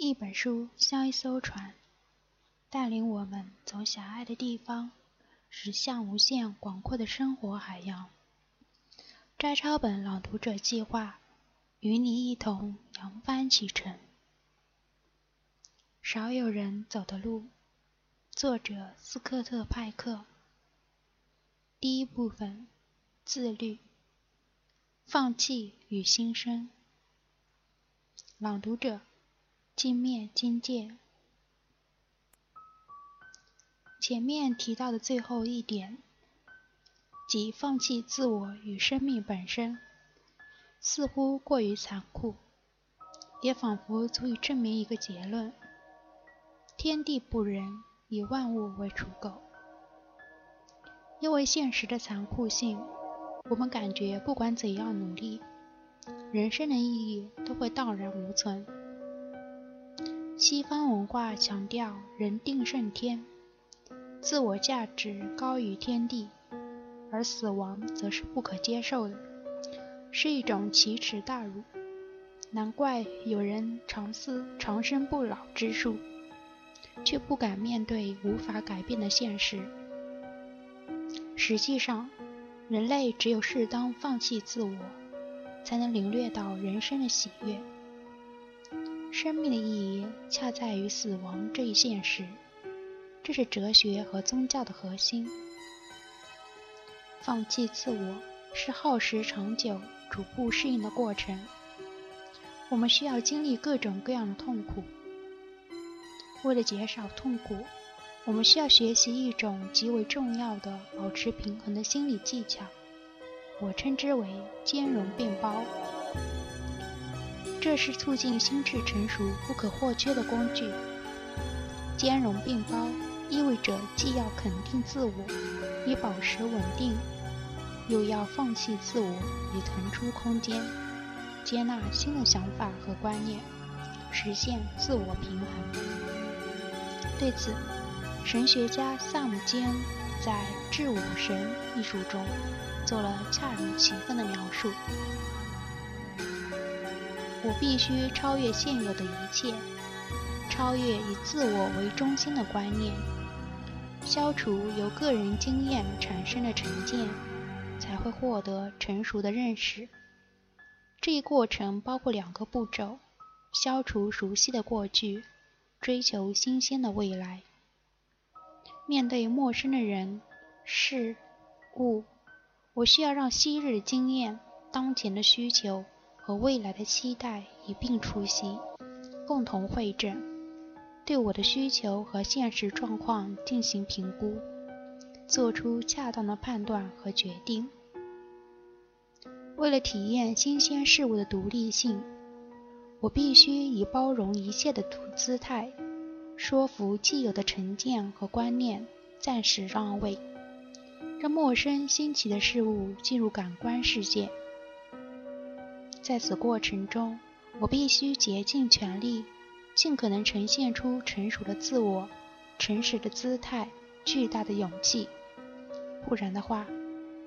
一本书像一艘船，带领我们从狭隘的地方驶向无限广阔的生活海洋。摘抄本朗读者计划与你一同扬帆启程。少有人走的路，作者斯科特·派克。第一部分：自律、放弃与新生。朗读者。镜面经界。前面提到的最后一点，即放弃自我与生命本身，似乎过于残酷，也仿佛足以证明一个结论：天地不仁，以万物为刍狗。因为现实的残酷性，我们感觉不管怎样努力，人生的意义都会荡然无存。西方文化强调人定胜天，自我价值高于天地，而死亡则是不可接受的，是一种奇耻大辱。难怪有人长思长生不老之术，却不敢面对无法改变的现实。实际上，人类只有适当放弃自我，才能领略到人生的喜悦。生命的意义恰在于死亡这一现实，这是哲学和宗教的核心。放弃自我是耗时长久、逐步适应的过程。我们需要经历各种各样的痛苦。为了减少痛苦，我们需要学习一种极为重要的保持平衡的心理技巧，我称之为兼容并包。这是促进心智成熟不可或缺的工具。兼容并包意味着既要肯定自我以保持稳定，又要放弃自我以腾出空间，接纳新的想法和观念，实现自我平衡。对此，神学家萨姆坚在《致武神》一书中做了恰如其分的描述。我必须超越现有的一切，超越以自我为中心的观念，消除由个人经验产生的成见，才会获得成熟的认识。这一过程包括两个步骤：消除熟悉的过去，追求新鲜的未来。面对陌生的人、事、物，我需要让昔日的经验、当前的需求。和未来的期待一并出席，共同会诊，对我的需求和现实状况进行评估，做出恰当的判断和决定。为了体验新鲜事物的独立性，我必须以包容一切的姿态，说服既有的成见和观念暂时让位，让陌生新奇的事物进入感官世界。在此过程中，我必须竭尽全力，尽可能呈现出成熟的自我、诚实的姿态、巨大的勇气。不然的话，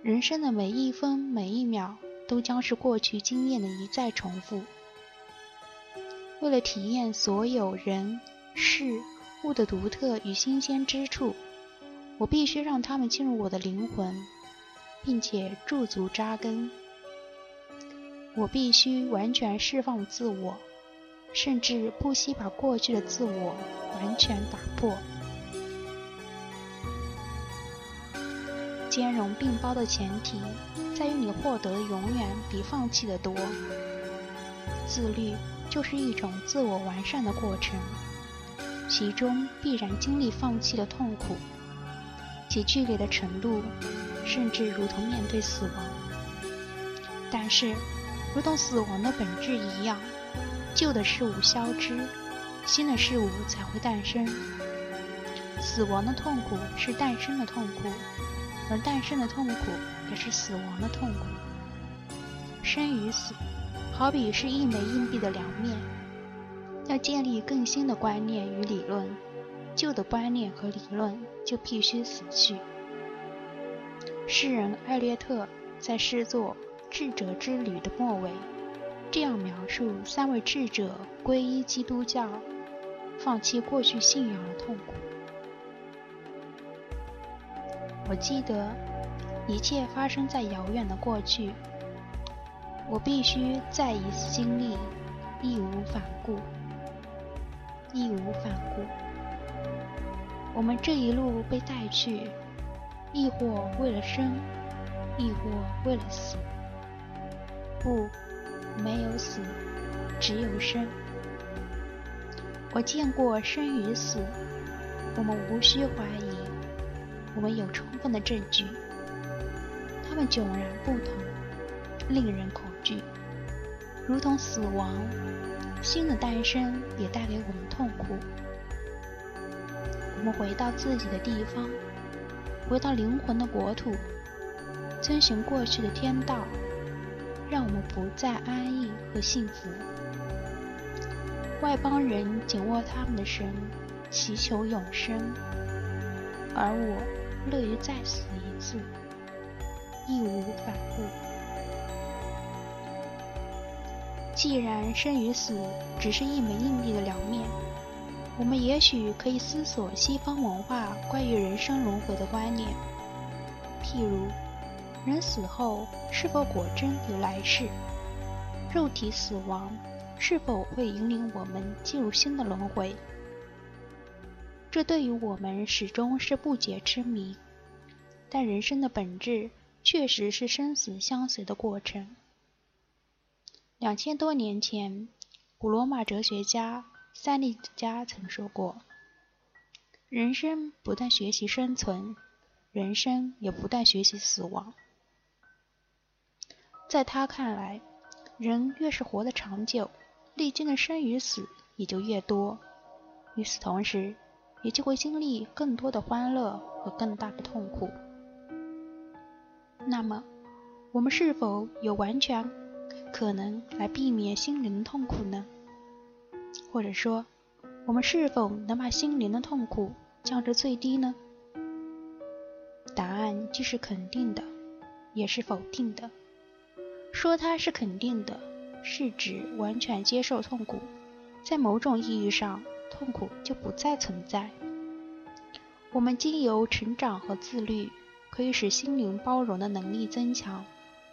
人生的每一分每一秒都将是过去经验的一再重复。为了体验所有人事物的独特与新鲜之处，我必须让他们进入我的灵魂，并且驻足扎根。我必须完全释放自我，甚至不惜把过去的自我完全打破。兼容并包的前提在于你获得的永远比放弃的多。自律就是一种自我完善的过程，其中必然经历放弃的痛苦，其剧烈的程度甚至如同面对死亡。但是。如同死亡的本质一样，旧的事物消失，新的事物才会诞生。死亡的痛苦是诞生的痛苦，而诞生的痛苦也是死亡的痛苦。生与死，好比是一枚硬币的两面。要建立更新的观念与理论，旧的观念和理论就必须死去。诗人艾略特在诗作。智者之旅的末尾，这样描述三位智者皈依基督教放弃过去信仰的痛苦。我记得一切发生在遥远的过去，我必须再一次经历，义无反顾，义无反顾。我们这一路被带去，亦或为了生，亦或为了死。不，没有死，只有生。我见过生与死，我们无需怀疑，我们有充分的证据。他们迥然不同，令人恐惧，如同死亡。新的诞生也带给我们痛苦。我们回到自己的地方，回到灵魂的国土，遵循过去的天道，让我们不再安逸和幸福。外邦人紧握他们的神，祈求永生，而我乐于再死一次，义无反顾。既然生与死只是一枚硬币的两面。我们也许可以思索西方文化关于人生轮回的观念，譬如，人死后是否果真有来世？肉体死亡是否会引领我们进入新的轮回？这对于我们始终是不解之谜。但人生的本质确实是生死相随的过程。两千多年前，古罗马哲学家。塞利加曾说过：“人生不断学习生存，人生也不断学习死亡。”在他看来，人越是活得长久，历经的生与死也就越多。与此同时，也就会经历更多的欢乐和更大的痛苦。那么，我们是否有完全可能来避免心灵的痛苦呢？或者说，我们是否能把心灵的痛苦降至最低呢？答案既是肯定的，也是否定的。说它是肯定的，是指完全接受痛苦，在某种意义上，痛苦就不再存在。我们经由成长和自律，可以使心灵包容的能力增强，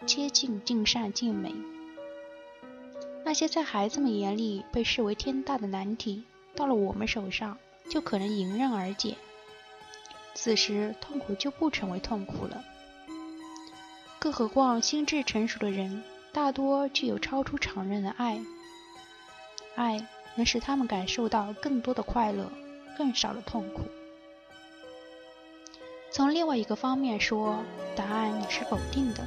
接近尽善尽美。那些在孩子们眼里被视为天大的难题，到了我们手上就可能迎刃而解。此时痛苦就不成为痛苦了。更何况心智成熟的人大多具有超出常人的爱，爱能使他们感受到更多的快乐，更少的痛苦。从另外一个方面说，答案也是否定的。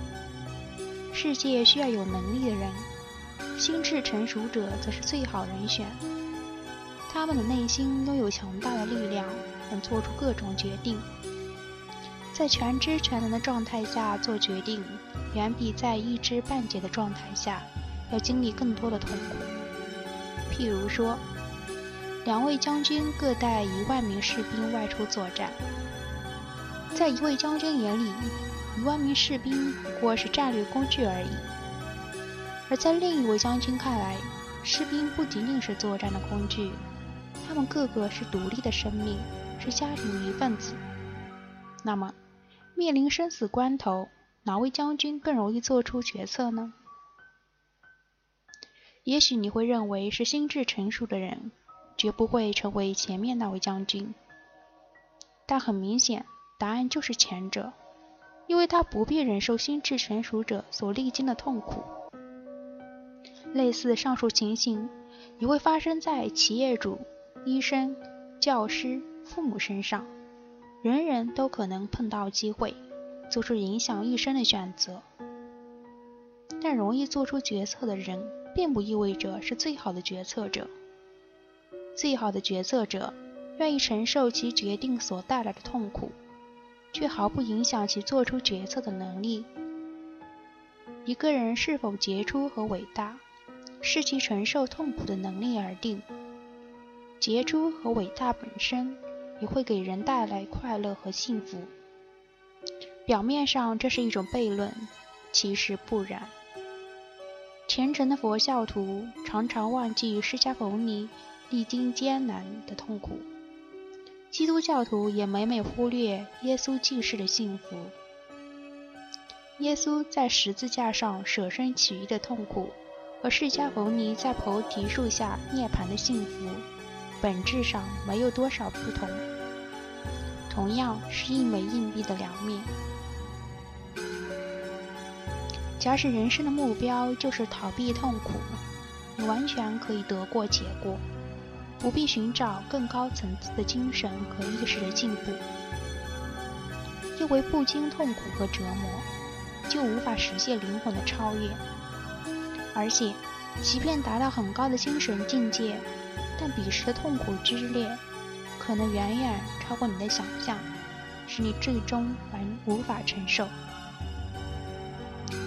世界需要有能力的人。心智成熟者则是最好人选，他们的内心拥有强大的力量，能做出各种决定。在全知全能的状态下做决定，远比在一知半解的状态下要经历更多的痛苦。譬如说，两位将军各带一万名士兵外出作战，在一位将军眼里，一万名士兵不过是战略工具而已。而在另一位将军看来，士兵不仅仅是作战的工具，他们个个是独立的生命，是家庭的一份子。那么，面临生死关头，哪位将军更容易做出决策呢？也许你会认为是心智成熟的人，绝不会成为前面那位将军。但很明显，答案就是前者，因为他不必忍受心智成熟者所历经的痛苦。类似上述情形也会发生在企业主、医生、教师、父母身上，人人都可能碰到机会，做出影响一生的选择。但容易做出决策的人，并不意味着是最好的决策者。最好的决策者愿意承受其决定所带来的痛苦，却毫不影响其做出决策的能力。一个人是否杰出和伟大？视其承受痛苦的能力而定。杰出和伟大本身也会给人带来快乐和幸福。表面上这是一种悖论，其实不然。虔诚的佛教徒常常忘记释迦牟尼历经艰难的痛苦。基督教徒也每每忽略耶稣济世的幸福。耶稣在十字架上舍身取义的痛苦，和释迦牟尼在菩提树下涅槃的幸福，本质上没有多少不同，同样是一枚硬币的两面。假使人生的目标就是逃避痛苦，你完全可以得过且过，不必寻找更高层次的精神和意识的进步，因为不经痛苦和折磨，就无法实现灵魂的超越。而且，即便达到很高的精神境界，但彼时的痛苦之烈，可能远远超过你的想象，使你最终完无法承受。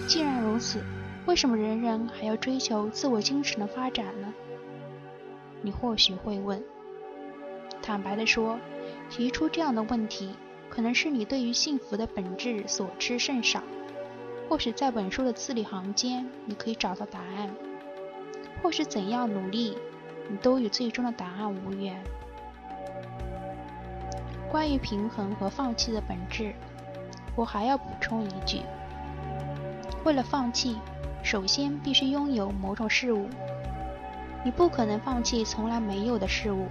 既然如此，为什么人人还要追求自我精神的发展呢？你或许会问。坦白地说，提出这样的问题，可能是你对于幸福的本质所知甚少。或许在本书的字里行间，你可以找到答案；或许怎样努力，你都与最终的答案无缘。关于平衡和放弃的本质，我还要补充一句。为了放弃，首先必须拥有某种事物。你不可能放弃从来没有的事物。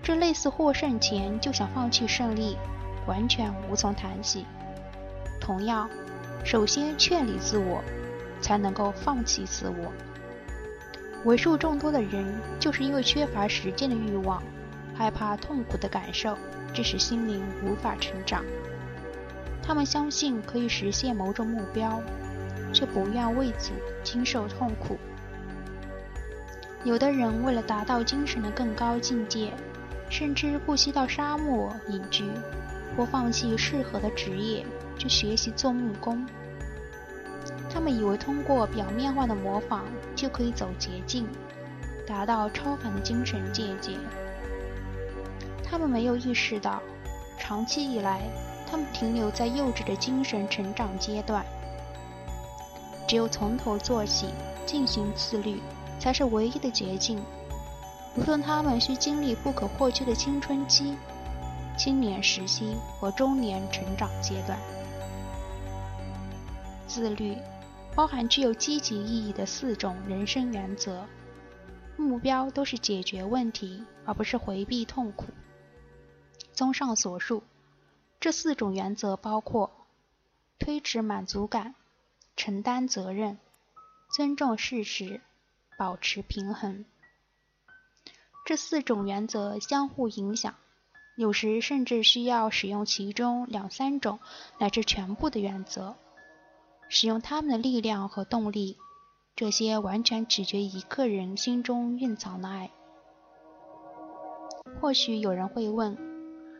这类似获胜前就想放弃胜利，完全无从谈起。同样，首先确立自我，才能够放弃自我。为数众多的人就是因为缺乏实践的欲望，害怕痛苦的感受，致使心灵无法成长。他们相信可以实现某种目标。却不愿为此经受痛苦。有的人为了达到精神的更高境界，甚至不惜到沙漠隐居，或放弃适合的职业去学习做木工。他们以为通过表面化的模仿就可以走捷径，达到超凡的精神境界。他们没有意识到，长期以来，他们停留在幼稚的精神成长阶段。只有从头做起，进行自律，才是唯一的捷径。无论他们需经历不可或缺的青春期、青年时期和中年成长阶段，自律包含具有积极意义的四种人生原则，目标都是解决问题，而不是回避痛苦。综上所述，这四种原则包括推迟满足感。承担责任，尊重事实，保持平衡。这四种原则相互影响，有时甚至需要使用其中两三种乃至全部的原则，使用他们的力量和动力。这些完全取决于个人心中蕴藏的爱。或许有人会问：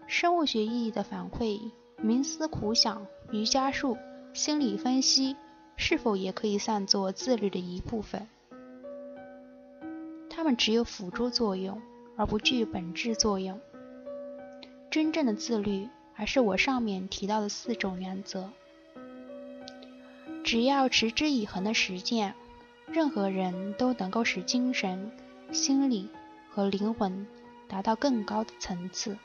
生物学意义的反馈、冥思苦想、瑜伽术、心理分析。是否也可以算作自律的一部分？它们只有辅助作用，而不具本质作用。真正的自律还是我上面提到的四种原则。只要持之以恒的实践，任何人都能够使精神、心理和灵魂达到更高的层次。